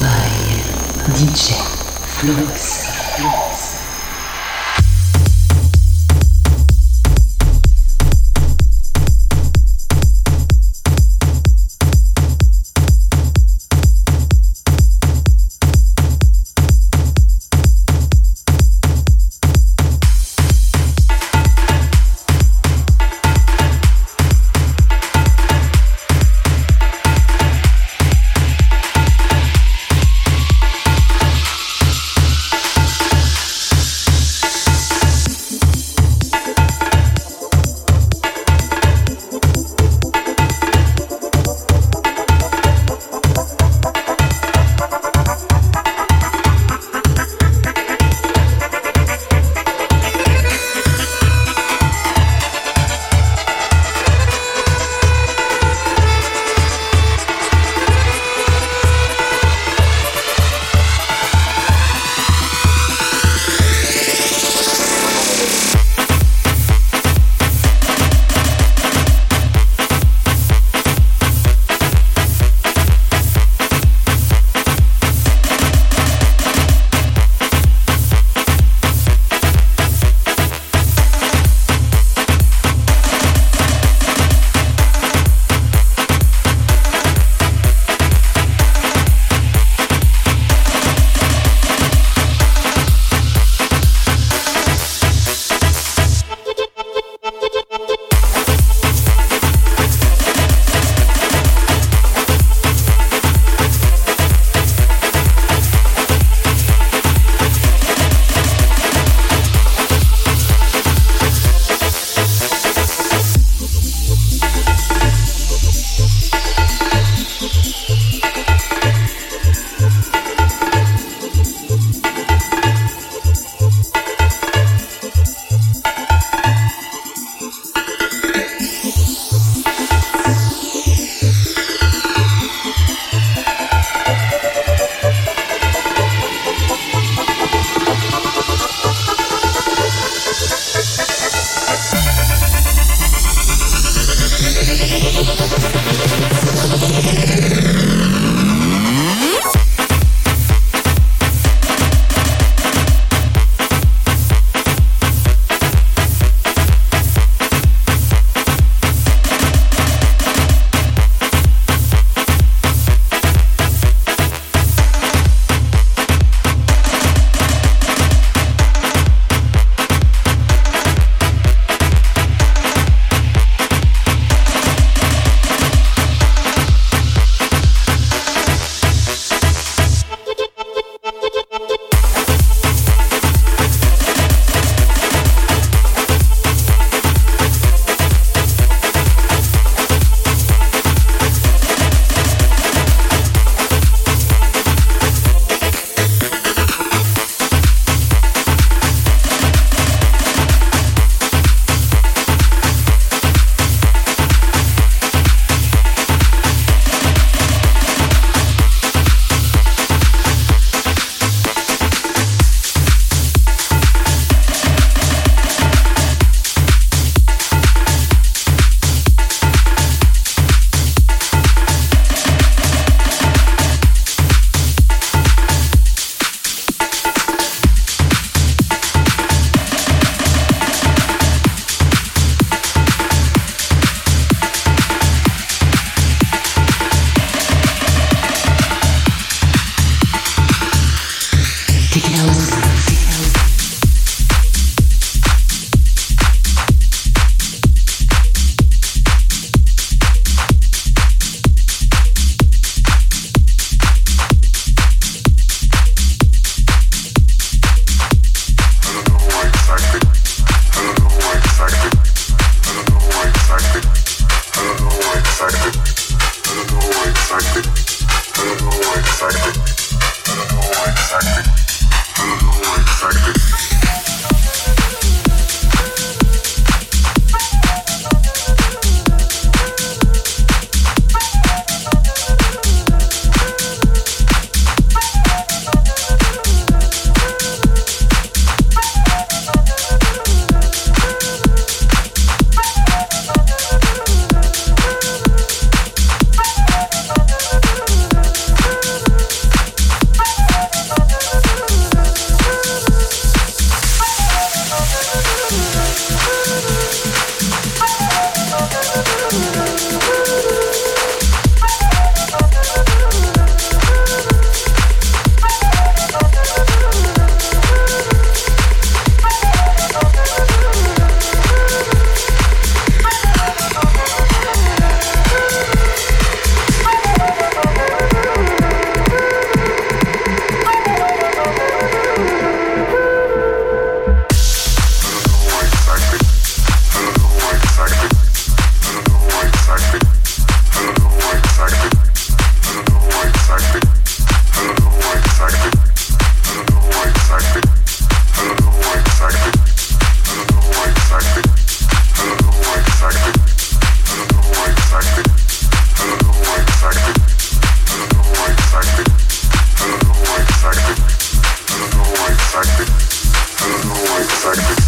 by DJ Flux. Flux. Perfect.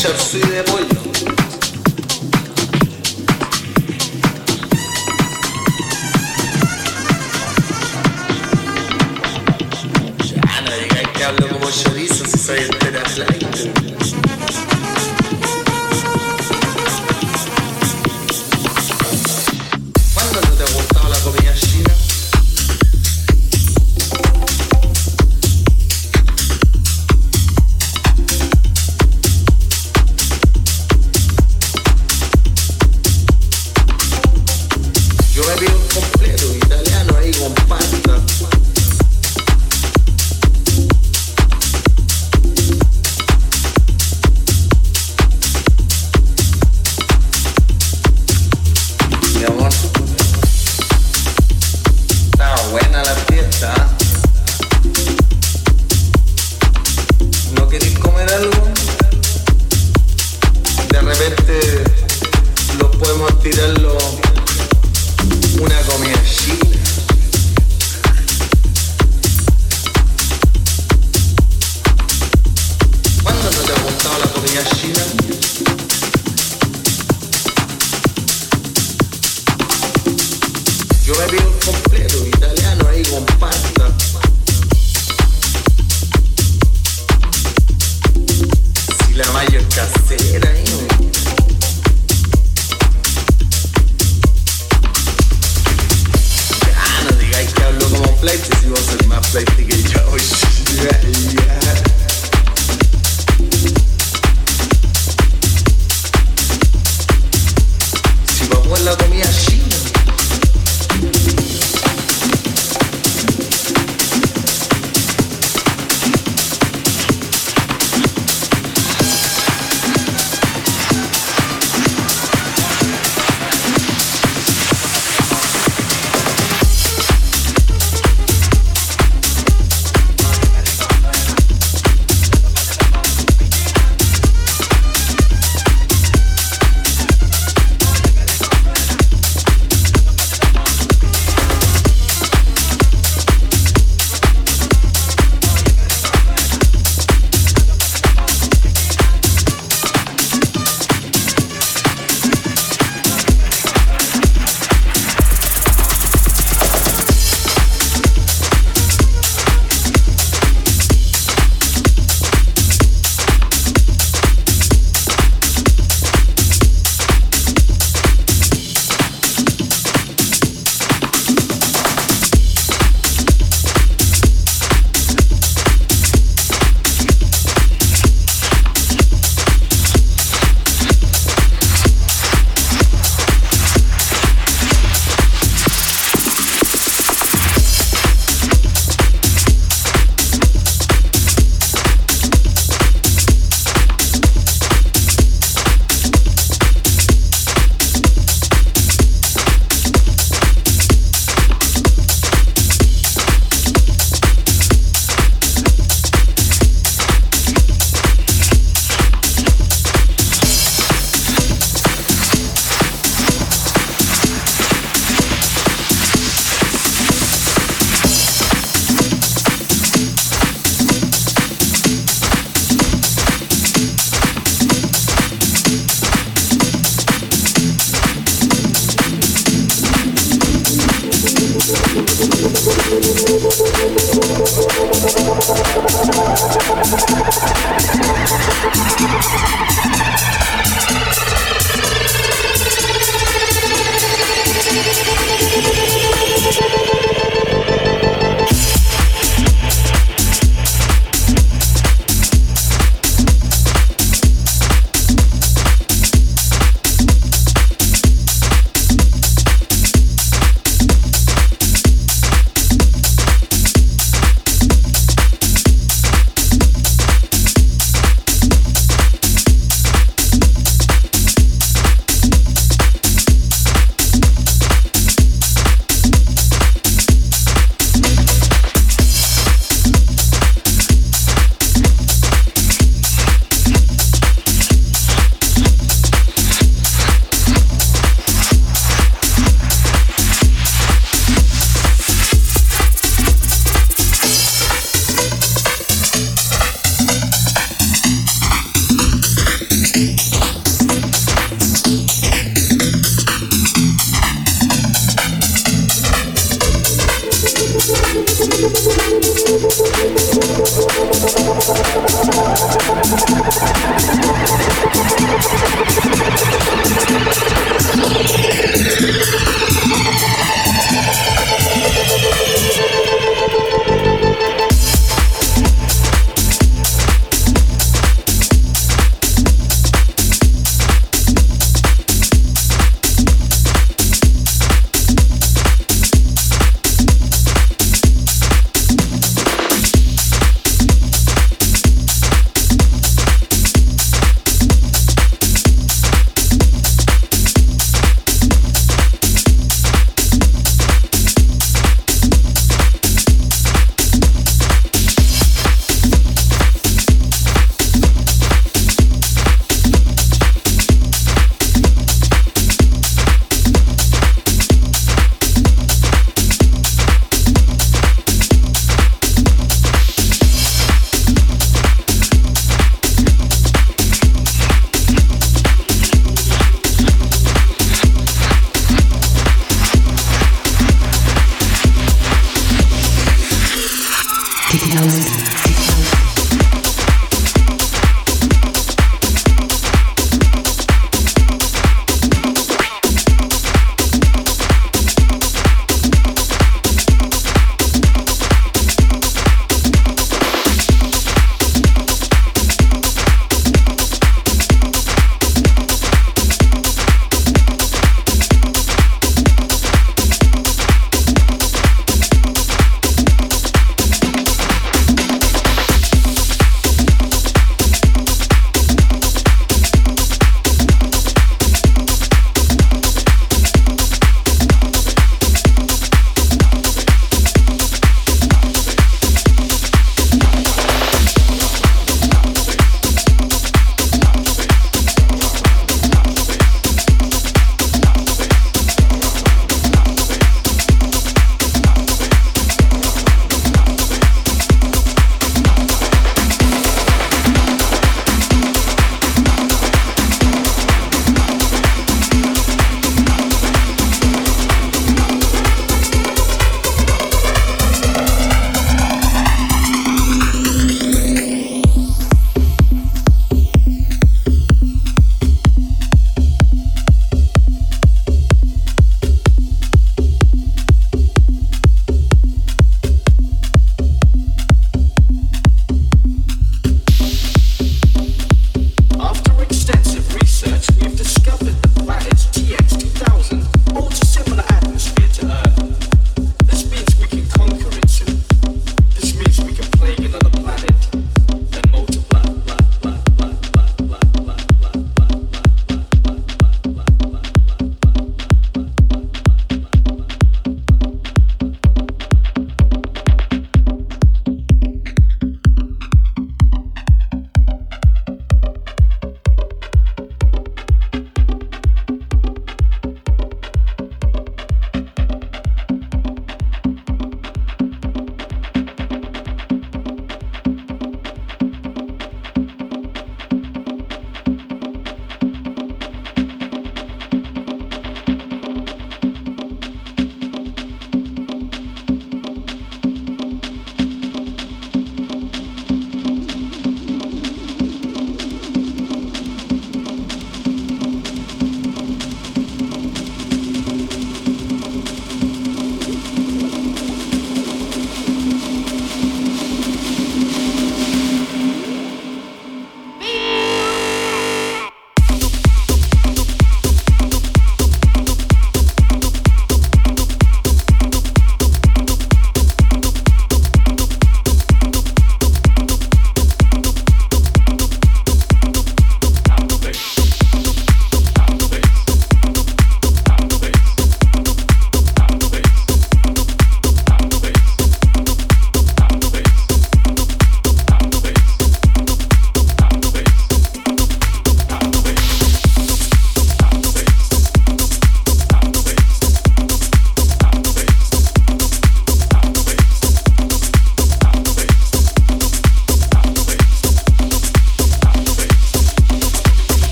Сейчас все больно.